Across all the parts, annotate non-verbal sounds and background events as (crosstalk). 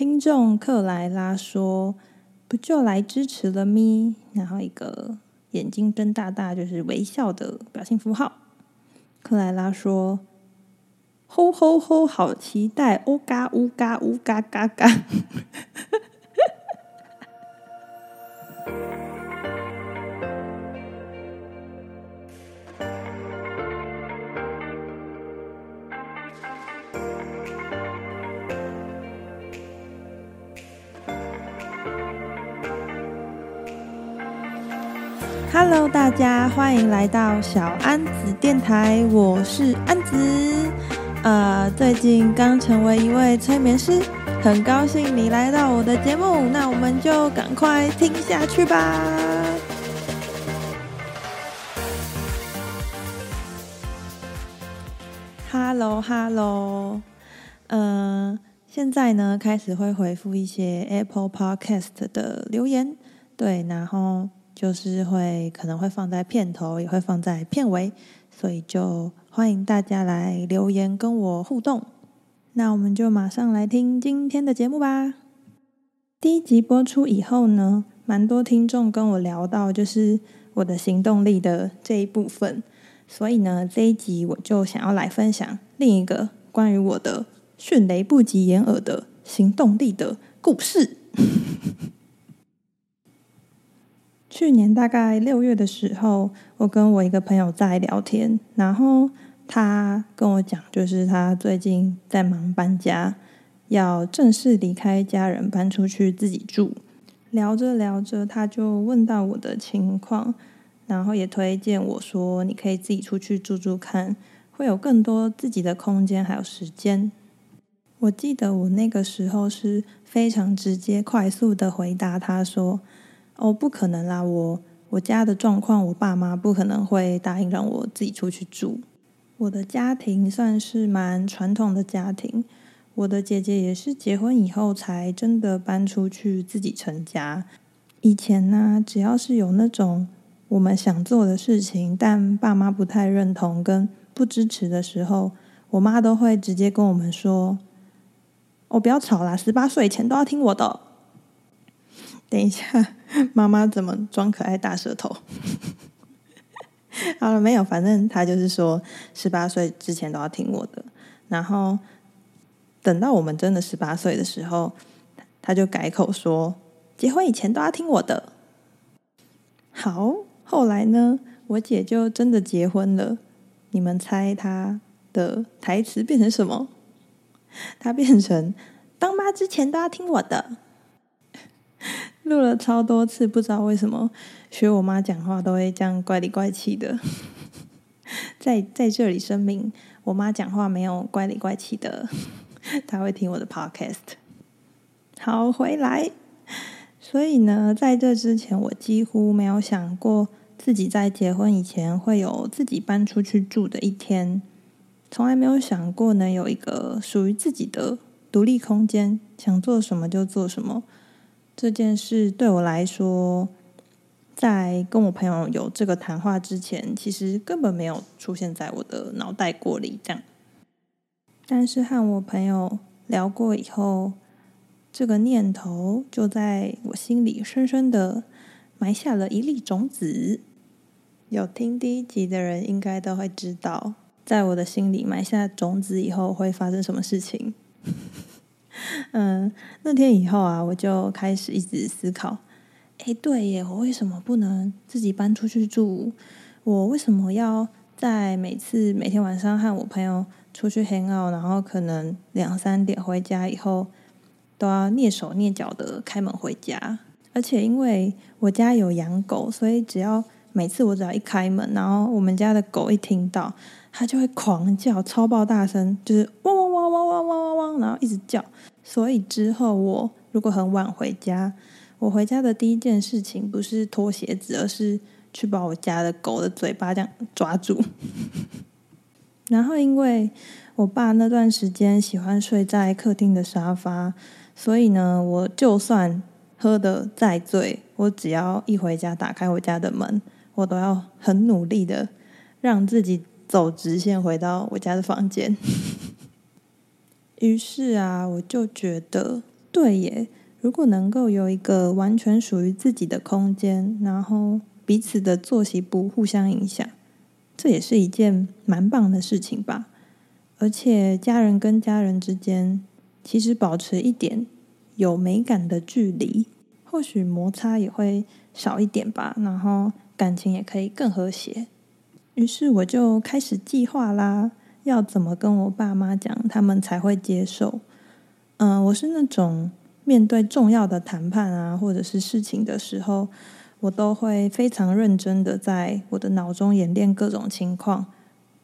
听众克莱拉说：“不就来支持了咪？”然后一个眼睛睁大大，就是微笑的表情符号。克莱拉说：“吼吼吼，好期待！乌嘎乌嘎乌嘎嘎嘎。” (laughs) Hello，大家欢迎来到小安子电台，我是安子。呃，最近刚成为一位催眠师，很高兴你来到我的节目，那我们就赶快听下去吧。Hello，Hello，呃，现在呢开始会回复一些 Apple Podcast 的留言，对，然后。就是会可能会放在片头，也会放在片尾，所以就欢迎大家来留言跟我互动。那我们就马上来听今天的节目吧。第一集播出以后呢，蛮多听众跟我聊到就是我的行动力的这一部分，所以呢，这一集我就想要来分享另一个关于我的迅雷不及掩耳的行动力的故事。去年大概六月的时候，我跟我一个朋友在聊天，然后他跟我讲，就是他最近在忙搬家，要正式离开家人，搬出去自己住。聊着聊着，他就问到我的情况，然后也推荐我说，你可以自己出去住住看，会有更多自己的空间还有时间。我记得我那个时候是非常直接、快速的回答他说。哦，不可能啦！我我家的状况，我爸妈不可能会答应让我自己出去住。我的家庭算是蛮传统的家庭，我的姐姐也是结婚以后才真的搬出去自己成家。以前呢，只要是有那种我们想做的事情，但爸妈不太认同跟不支持的时候，我妈都会直接跟我们说：“哦，不要吵啦，十八岁以前都要听我的。”等一下，(laughs) 妈妈怎么装可爱大舌头？(laughs) 好了，没有，反正他就是说，十八岁之前都要听我的。然后等到我们真的十八岁的时候，他就改口说，结婚以前都要听我的。好，后来呢，我姐就真的结婚了。你们猜她的台词变成什么？她变成当妈之前都要听我的。录了超多次，不知道为什么学我妈讲话都会这样怪里怪气的。(laughs) 在在这里声明，我妈讲话没有怪里怪气的，(laughs) 她会听我的 podcast。好，回来。所以呢，在这之前，我几乎没有想过自己在结婚以前会有自己搬出去住的一天，从来没有想过能有一个属于自己的独立空间，想做什么就做什么。这件事对我来说，在跟我朋友有这个谈话之前，其实根本没有出现在我的脑袋过里。这样，但是和我朋友聊过以后，这个念头就在我心里深深的埋下了一粒种子。有听第一集的人应该都会知道，在我的心里埋下种子以后会发生什么事情。(laughs) 嗯，那天以后啊，我就开始一直思考，诶，对耶，我为什么不能自己搬出去住？我为什么要在每次每天晚上和我朋友出去 hang out，然后可能两三点回家以后，都要蹑手蹑脚的开门回家？而且因为我家有养狗，所以只要每次我只要一开门，然后我们家的狗一听到，它就会狂叫，超爆大声，就是汪汪汪汪汪汪汪汪，然后一直叫。所以之后，我如果很晚回家，我回家的第一件事情不是脱鞋子，而是去把我家的狗的嘴巴这样抓住。(laughs) 然后，因为我爸那段时间喜欢睡在客厅的沙发，所以呢，我就算喝得再醉，我只要一回家，打开我家的门，我都要很努力的让自己走直线回到我家的房间。于是啊，我就觉得对耶，如果能够有一个完全属于自己的空间，然后彼此的作息不互相影响，这也是一件蛮棒的事情吧。而且家人跟家人之间，其实保持一点有美感的距离，或许摩擦也会少一点吧，然后感情也可以更和谐。于是我就开始计划啦，要怎么跟我爸妈讲，他们才会接受。嗯、我是那种面对重要的谈判啊，或者是事情的时候，我都会非常认真的在我的脑中演练各种情况。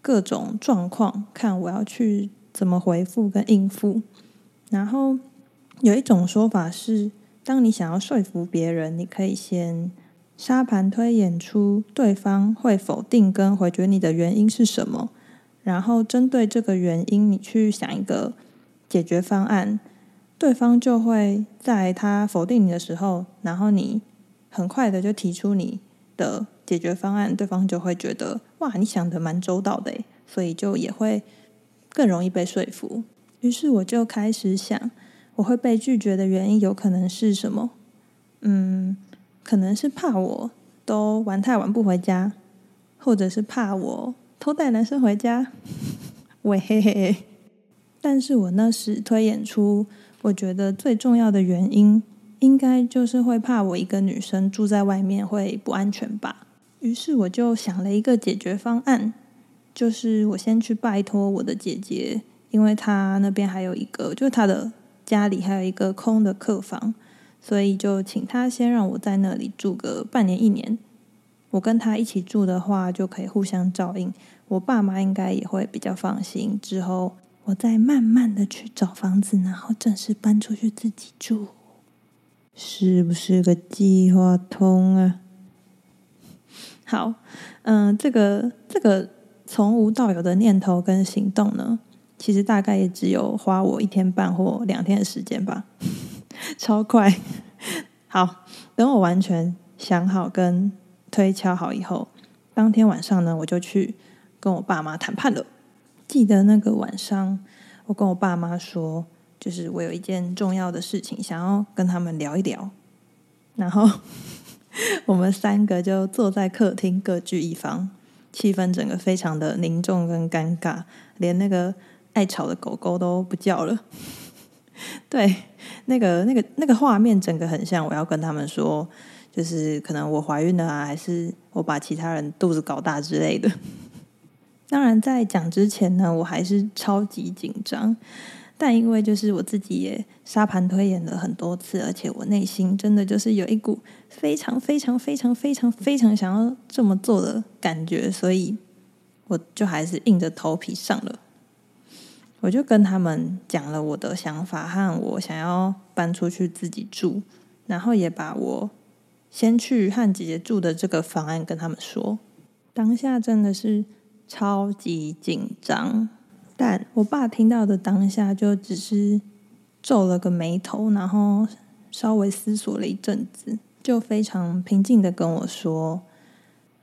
各种状况，看我要去怎么回复跟应付。然后有一种说法是，当你想要说服别人，你可以先沙盘推演出对方会否定跟回绝你的原因是什么，然后针对这个原因，你去想一个解决方案。对方就会在他否定你的时候，然后你很快的就提出你的。解决方案，对方就会觉得哇，你想的蛮周到的，所以就也会更容易被说服。于是我就开始想，我会被拒绝的原因有可能是什么？嗯，可能是怕我都玩太晚不回家，或者是怕我偷带男生回家。(laughs) 喂嘿嘿，但是我那时推演出，我觉得最重要的原因，应该就是会怕我一个女生住在外面会不安全吧。于是我就想了一个解决方案，就是我先去拜托我的姐姐，因为她那边还有一个，就是她的家里还有一个空的客房，所以就请她先让我在那里住个半年一年。我跟他一起住的话，就可以互相照应，我爸妈应该也会比较放心。之后我再慢慢的去找房子，然后正式搬出去自己住，是不是个计划通啊？好，嗯、呃，这个这个从无到有的念头跟行动呢，其实大概也只有花我一天半或两天的时间吧，(laughs) 超快。好，等我完全想好跟推敲好以后，当天晚上呢，我就去跟我爸妈谈判了。记得那个晚上，我跟我爸妈说，就是我有一件重要的事情想要跟他们聊一聊，然后。我们三个就坐在客厅各据一方，气氛整个非常的凝重跟尴尬，连那个爱吵的狗狗都不叫了。(laughs) 对，那个那个那个画面整个很像我要跟他们说，就是可能我怀孕了啊，还是我把其他人肚子搞大之类的。当然，在讲之前呢，我还是超级紧张。但因为就是我自己也沙盘推演了很多次，而且我内心真的就是有一股非常非常非常非常非常想要这么做的感觉，所以我就还是硬着头皮上了。我就跟他们讲了我的想法和我想要搬出去自己住，然后也把我先去和姐姐住的这个方案跟他们说。当下真的是超级紧张。但我爸听到的当下，就只是皱了个眉头，然后稍微思索了一阵子，就非常平静的跟我说：“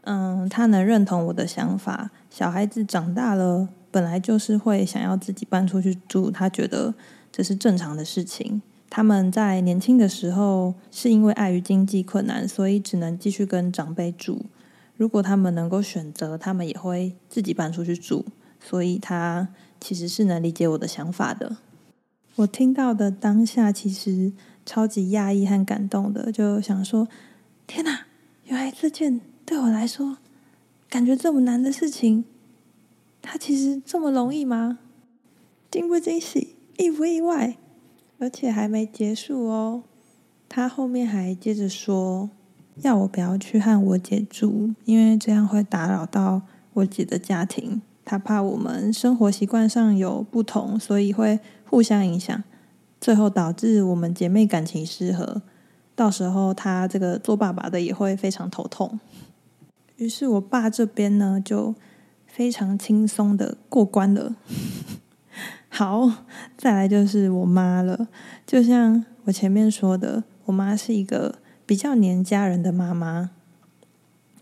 嗯，他能认同我的想法。小孩子长大了，本来就是会想要自己搬出去住，他觉得这是正常的事情。他们在年轻的时候，是因为碍于经济困难，所以只能继续跟长辈住。如果他们能够选择，他们也会自己搬出去住。”所以他其实是能理解我的想法的。我听到的当下，其实超级讶异和感动的，就想说：天哪！原来这件对我来说感觉这么难的事情，它其实这么容易吗？惊不惊喜？意不意外？而且还没结束哦。他后面还接着说，要我不要去和我姐住，因为这样会打扰到我姐的家庭。他怕我们生活习惯上有不同，所以会互相影响，最后导致我们姐妹感情失和。到时候他这个做爸爸的也会非常头痛。于是我爸这边呢，就非常轻松的过关了。好，再来就是我妈了。就像我前面说的，我妈是一个比较黏家人的妈妈。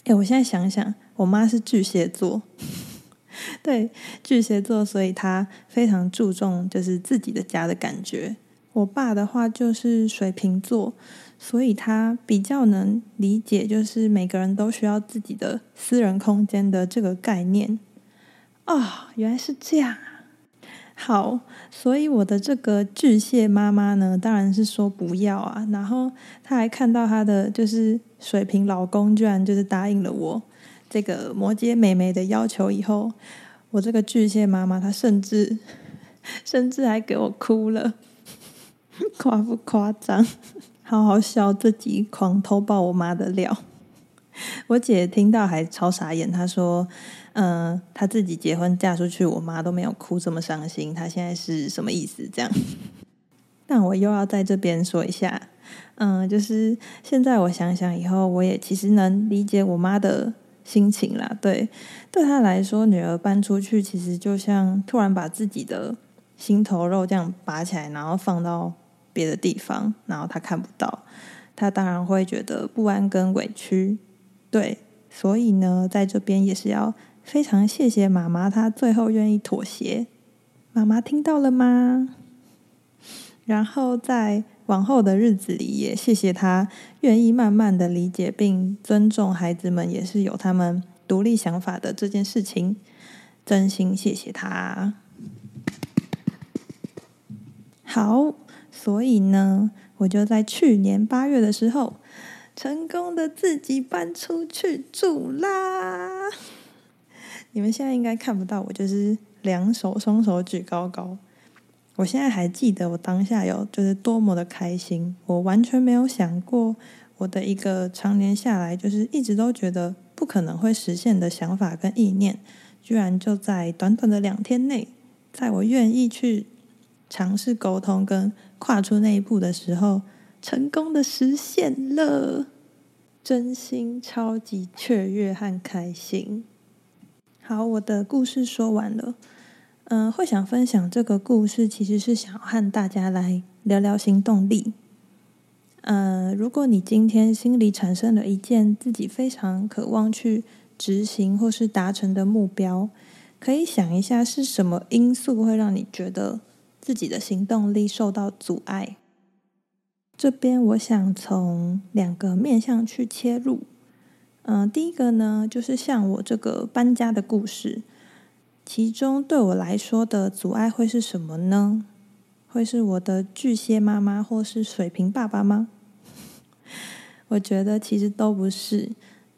哎，我现在想想，我妈是巨蟹座。(laughs) 对巨蟹座，所以他非常注重就是自己的家的感觉。我爸的话就是水瓶座，所以他比较能理解，就是每个人都需要自己的私人空间的这个概念。哦，原来是这样啊！好，所以我的这个巨蟹妈妈呢，当然是说不要啊。然后她还看到她的就是水瓶老公，居然就是答应了我这个摩羯妹妹的要求以后，我这个巨蟹妈妈她甚至 (laughs) 甚至还给我哭了。(laughs) 夸不夸张？好好笑，自己狂偷爆我妈的料。(laughs) 我姐听到还超傻眼，她说：“嗯、她自己结婚嫁出去，我妈都没有哭这么伤心，她现在是什么意思？”这样。(laughs) 但我又要在这边说一下，嗯、就是现在我想想以后，我也其实能理解我妈的心情啦。对，对她来说，女儿搬出去，其实就像突然把自己的心头肉这样拔起来，然后放到。别的地方，然后她看不到，她当然会觉得不安跟委屈，对，所以呢，在这边也是要非常谢谢妈妈，她最后愿意妥协。妈妈听到了吗？然后在往后的日子里，也谢谢她愿意慢慢的理解并尊重孩子们，也是有他们独立想法的这件事情，真心谢谢她。好。所以呢，我就在去年八月的时候，成功的自己搬出去住啦。你们现在应该看不到我，就是两手双手举高高。我现在还记得我当下有就是多么的开心，我完全没有想过我的一个常年下来就是一直都觉得不可能会实现的想法跟意念，居然就在短短的两天内，在我愿意去尝试沟通跟跨出那一步的时候，成功的实现了，真心超级雀跃和开心。好，我的故事说完了。嗯、会想分享这个故事，其实是想和大家来聊聊行动力。嗯、呃，如果你今天心里产生了一件自己非常渴望去执行或是达成的目标，可以想一下是什么因素会让你觉得自己的行动力受到阻碍。这边我想从两个面向去切入。嗯、第一个呢，就是像我这个搬家的故事，其中对我来说的阻碍会是什么呢？会是我的巨蟹妈妈，或是水瓶爸爸吗？(laughs) 我觉得其实都不是。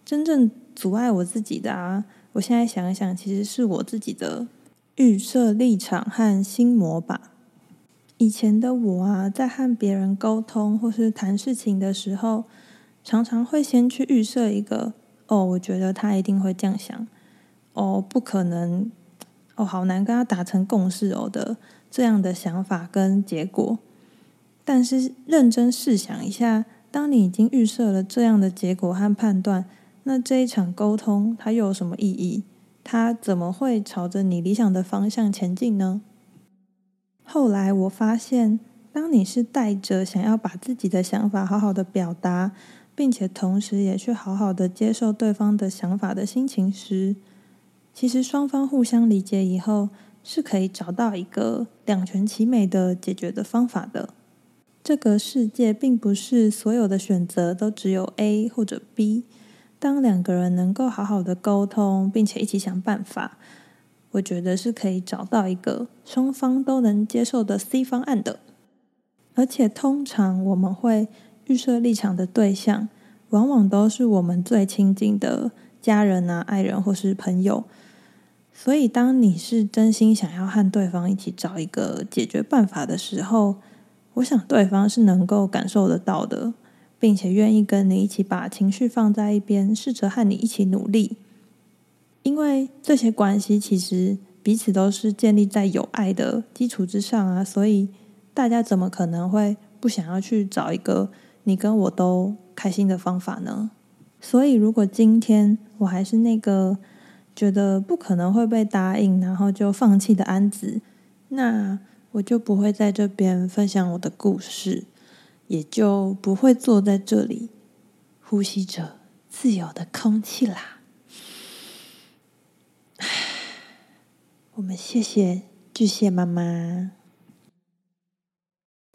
真正阻碍我自己的啊，我现在想一想，其实是我自己的预设立场和心魔吧。以前的我啊，在和别人沟通或是谈事情的时候，常常会先去预设一个“哦，我觉得他一定会这样想”，“哦，不可能”，“哦，好难跟他达成共识哦”的这样的想法跟结果。但是认真试想一下，当你已经预设了这样的结果和判断，那这一场沟通它又有什么意义？它怎么会朝着你理想的方向前进呢？后来我发现，当你是带着想要把自己的想法好好的表达，并且同时也去好好的接受对方的想法的心情时，其实双方互相理解以后，是可以找到一个两全其美的解决的方法的。这个世界并不是所有的选择都只有 A 或者 B，当两个人能够好好的沟通，并且一起想办法。我觉得是可以找到一个双方都能接受的 C 方案的，而且通常我们会预设立场的对象，往往都是我们最亲近的家人啊、爱人或是朋友。所以，当你是真心想要和对方一起找一个解决办法的时候，我想对方是能够感受得到的，并且愿意跟你一起把情绪放在一边，试着和你一起努力。因为这些关系其实彼此都是建立在有爱的基础之上啊，所以大家怎么可能会不想要去找一个你跟我都开心的方法呢？所以，如果今天我还是那个觉得不可能会被答应，然后就放弃的安子，那我就不会在这边分享我的故事，也就不会坐在这里呼吸着自由的空气啦。我我们谢谢巨蟹妈妈。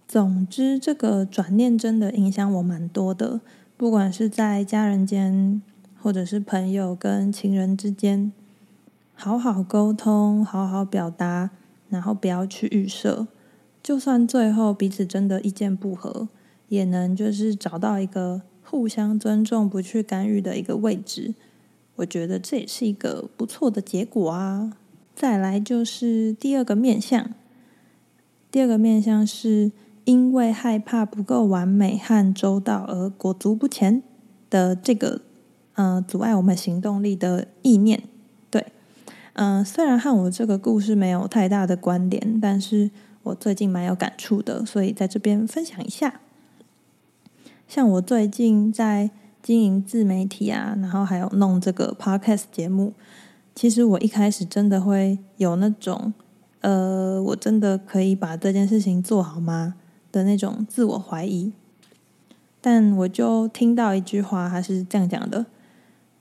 总之，这个转念真的影响我蛮多的，不管是在家人间，或者是朋友跟情人之间，好好沟通，好好表达，然后不要去预设，就算最后彼此真的意见不合，也能就是找到一个互相尊重、不去干预的一个位置。我觉得这也是一个不错的结果啊。再来就是第二个面向，第二个面向是。因为害怕不够完美和周到而裹足不前的这个，呃，阻碍我们行动力的意念，对，嗯、呃，虽然和我这个故事没有太大的关联，但是我最近蛮有感触的，所以在这边分享一下。像我最近在经营自媒体啊，然后还有弄这个 podcast 节目，其实我一开始真的会有那种，呃，我真的可以把这件事情做好吗？的那种自我怀疑，但我就听到一句话，他是这样讲的：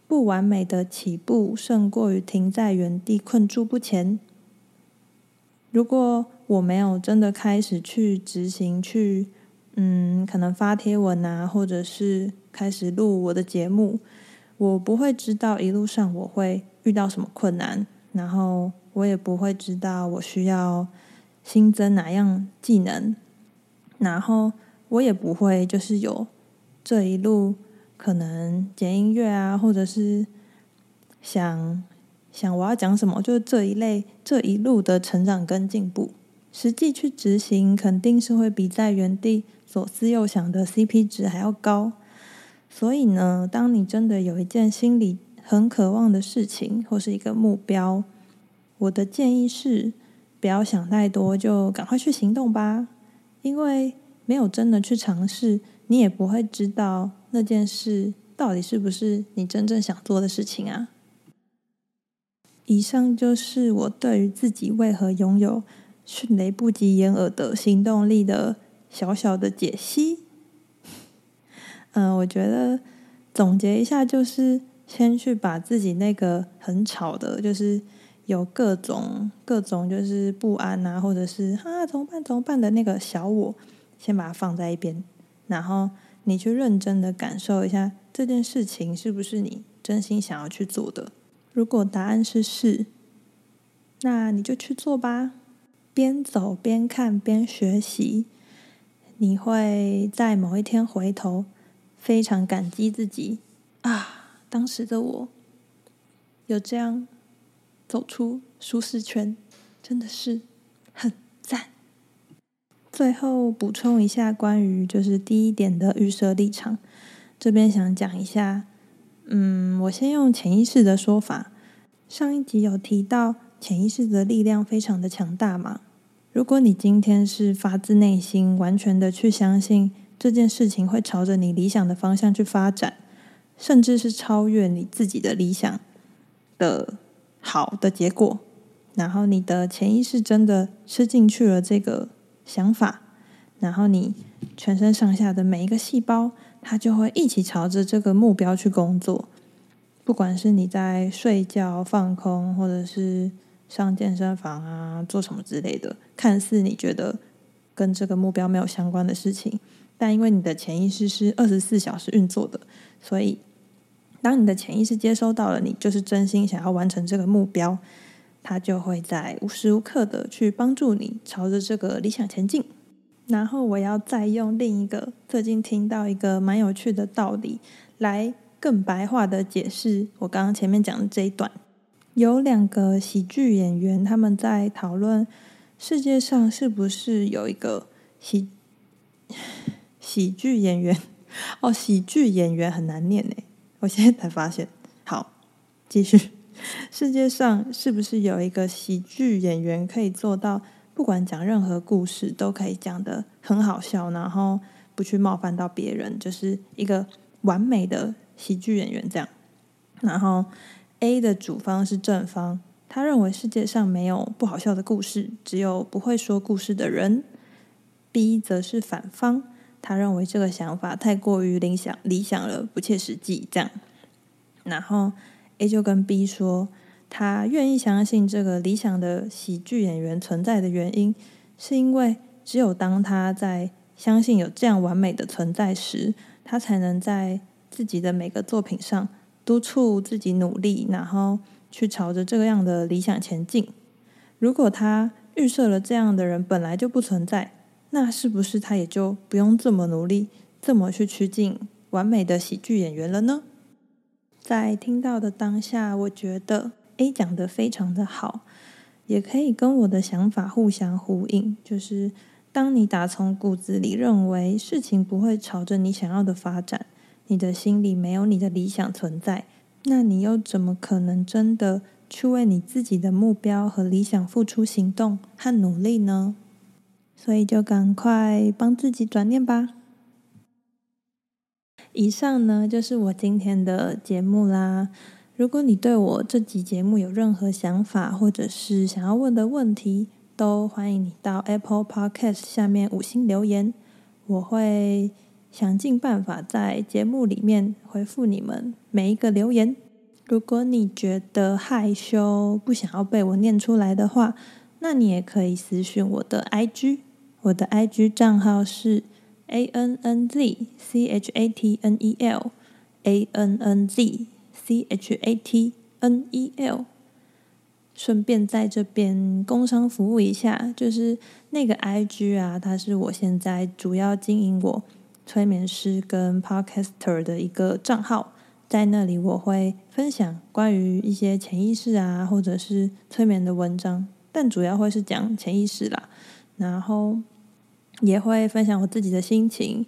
不完美的起步胜过于停在原地困住不前。如果我没有真的开始去执行，去嗯，可能发贴文啊，或者是开始录我的节目，我不会知道一路上我会遇到什么困难，然后我也不会知道我需要新增哪样技能。然后我也不会，就是有这一路可能剪音乐啊，或者是想想我要讲什么，就是这一类这一路的成长跟进步，实际去执行肯定是会比在原地左思右想的 CP 值还要高。所以呢，当你真的有一件心里很渴望的事情或是一个目标，我的建议是不要想太多，就赶快去行动吧。因为没有真的去尝试，你也不会知道那件事到底是不是你真正想做的事情啊。以上就是我对于自己为何拥有迅雷不及掩耳的行动力的小小的解析。嗯、我觉得总结一下，就是先去把自己那个很吵的，就是。有各种各种就是不安啊，或者是啊怎么办怎么办的那个小我，先把它放在一边，然后你去认真的感受一下这件事情是不是你真心想要去做的。如果答案是是，那你就去做吧。边走边看边学习，你会在某一天回头，非常感激自己啊，当时的我有这样。走出舒适圈，真的是很赞。最后补充一下关于就是第一点的预设立场，这边想讲一下。嗯，我先用潜意识的说法。上一集有提到潜意识的力量非常的强大嘛。如果你今天是发自内心、完全的去相信这件事情会朝着你理想的方向去发展，甚至是超越你自己的理想的。好的结果，然后你的潜意识真的吃进去了这个想法，然后你全身上下的每一个细胞，它就会一起朝着这个目标去工作。不管是你在睡觉、放空，或者是上健身房啊，做什么之类的，看似你觉得跟这个目标没有相关的事情，但因为你的潜意识是二十四小时运作的，所以。当你的潜意识接收到了你就是真心想要完成这个目标，它就会在无时无刻的去帮助你朝着这个理想前进。然后我要再用另一个最近听到一个蛮有趣的道理来更白话的解释我刚刚前面讲的这一段。有两个喜剧演员他们在讨论世界上是不是有一个喜喜剧演员 (laughs) 哦，喜剧演员很难念诶。(laughs) 我现在才发现，好，继续。(laughs) 世界上是不是有一个喜剧演员可以做到，不管讲任何故事都可以讲得很好笑，然后不去冒犯到别人，就是一个完美的喜剧演员这样。然后 A 的主方是正方，他认为世界上没有不好笑的故事，只有不会说故事的人。B 则是反方。他认为这个想法太过于理想理想了，不切实际。这样，然后 A 就跟 B 说，他愿意相信这个理想的喜剧演员存在的原因，是因为只有当他在相信有这样完美的存在时，他才能在自己的每个作品上督促自己努力，然后去朝着这个样的理想前进。如果他预设了这样的人本来就不存在，那是不是他也就不用这么努力，这么去趋近完美的喜剧演员了呢？在听到的当下，我觉得 A 讲得非常的好，也可以跟我的想法互相呼应。就是当你打从骨子里认为事情不会朝着你想要的发展，你的心里没有你的理想存在，那你又怎么可能真的去为你自己的目标和理想付出行动和努力呢？所以就赶快帮自己转念吧。以上呢，就是我今天的节目啦。如果你对我这集节目有任何想法，或者是想要问的问题，都欢迎你到 Apple Podcast 下面五星留言，我会想尽办法在节目里面回复你们每一个留言。如果你觉得害羞，不想要被我念出来的话，那你也可以私讯我的 IG，我的 IG 账号是 A N N Z C H A T N E L A N N Z C H A T N E L。顺便在这边工商服务一下，就是那个 IG 啊，它是我现在主要经营我催眠师跟 Podcaster 的一个账号。在那里，我会分享关于一些潜意识啊，或者是催眠的文章，但主要会是讲潜意识啦。然后也会分享我自己的心情，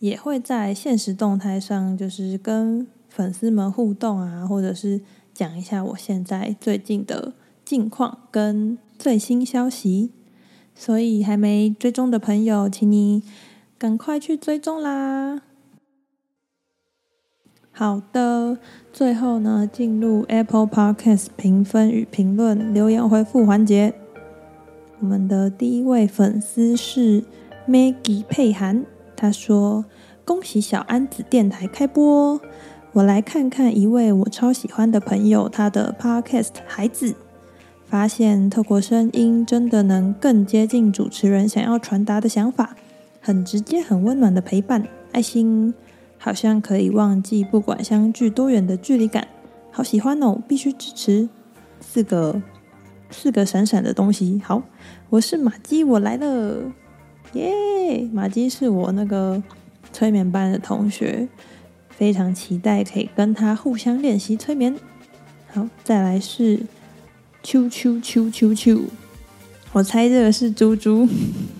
也会在现实动态上，就是跟粉丝们互动啊，或者是讲一下我现在最近的近况跟最新消息。所以还没追踪的朋友，请你赶快去追踪啦！好的，最后呢，进入 Apple Podcast 评分与评论留言回复环节。我们的第一位粉丝是 Maggie 佩涵，他说：“恭喜小安子电台开播，我来看看一位我超喜欢的朋友他的 Podcast 孩子，发现透过声音真的能更接近主持人想要传达的想法，很直接、很温暖的陪伴，爱心。”好像可以忘记，不管相距多远的距离感，好喜欢哦！必须支持四个四个闪闪的东西。好，我是玛姬，我来了，耶！玛姬是我那个催眠班的同学，非常期待可以跟他互相练习催眠。好，再来是啾啾啾啾啾，我猜这个是猪猪，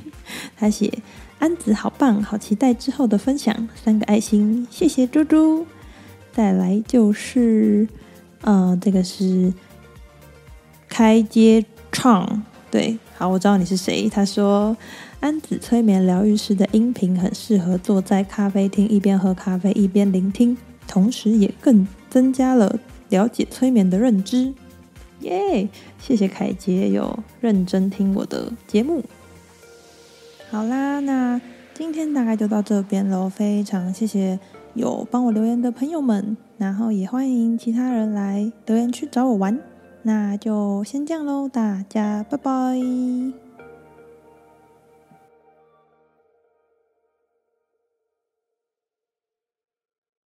(laughs) 他写。安子好棒，好期待之后的分享。三个爱心，谢谢猪猪。再来就是，呃，这个是开街唱，对，好，我知道你是谁。他说，安子催眠疗愈师的音频很适合坐在咖啡厅一边喝咖啡一边聆听，同时也更增加了了解催眠的认知。耶，谢谢凯杰有认真听我的节目。好啦，那今天大概就到这边喽。非常谢谢有帮我留言的朋友们，然后也欢迎其他人来留言区找我玩。那就先这样喽，大家拜拜。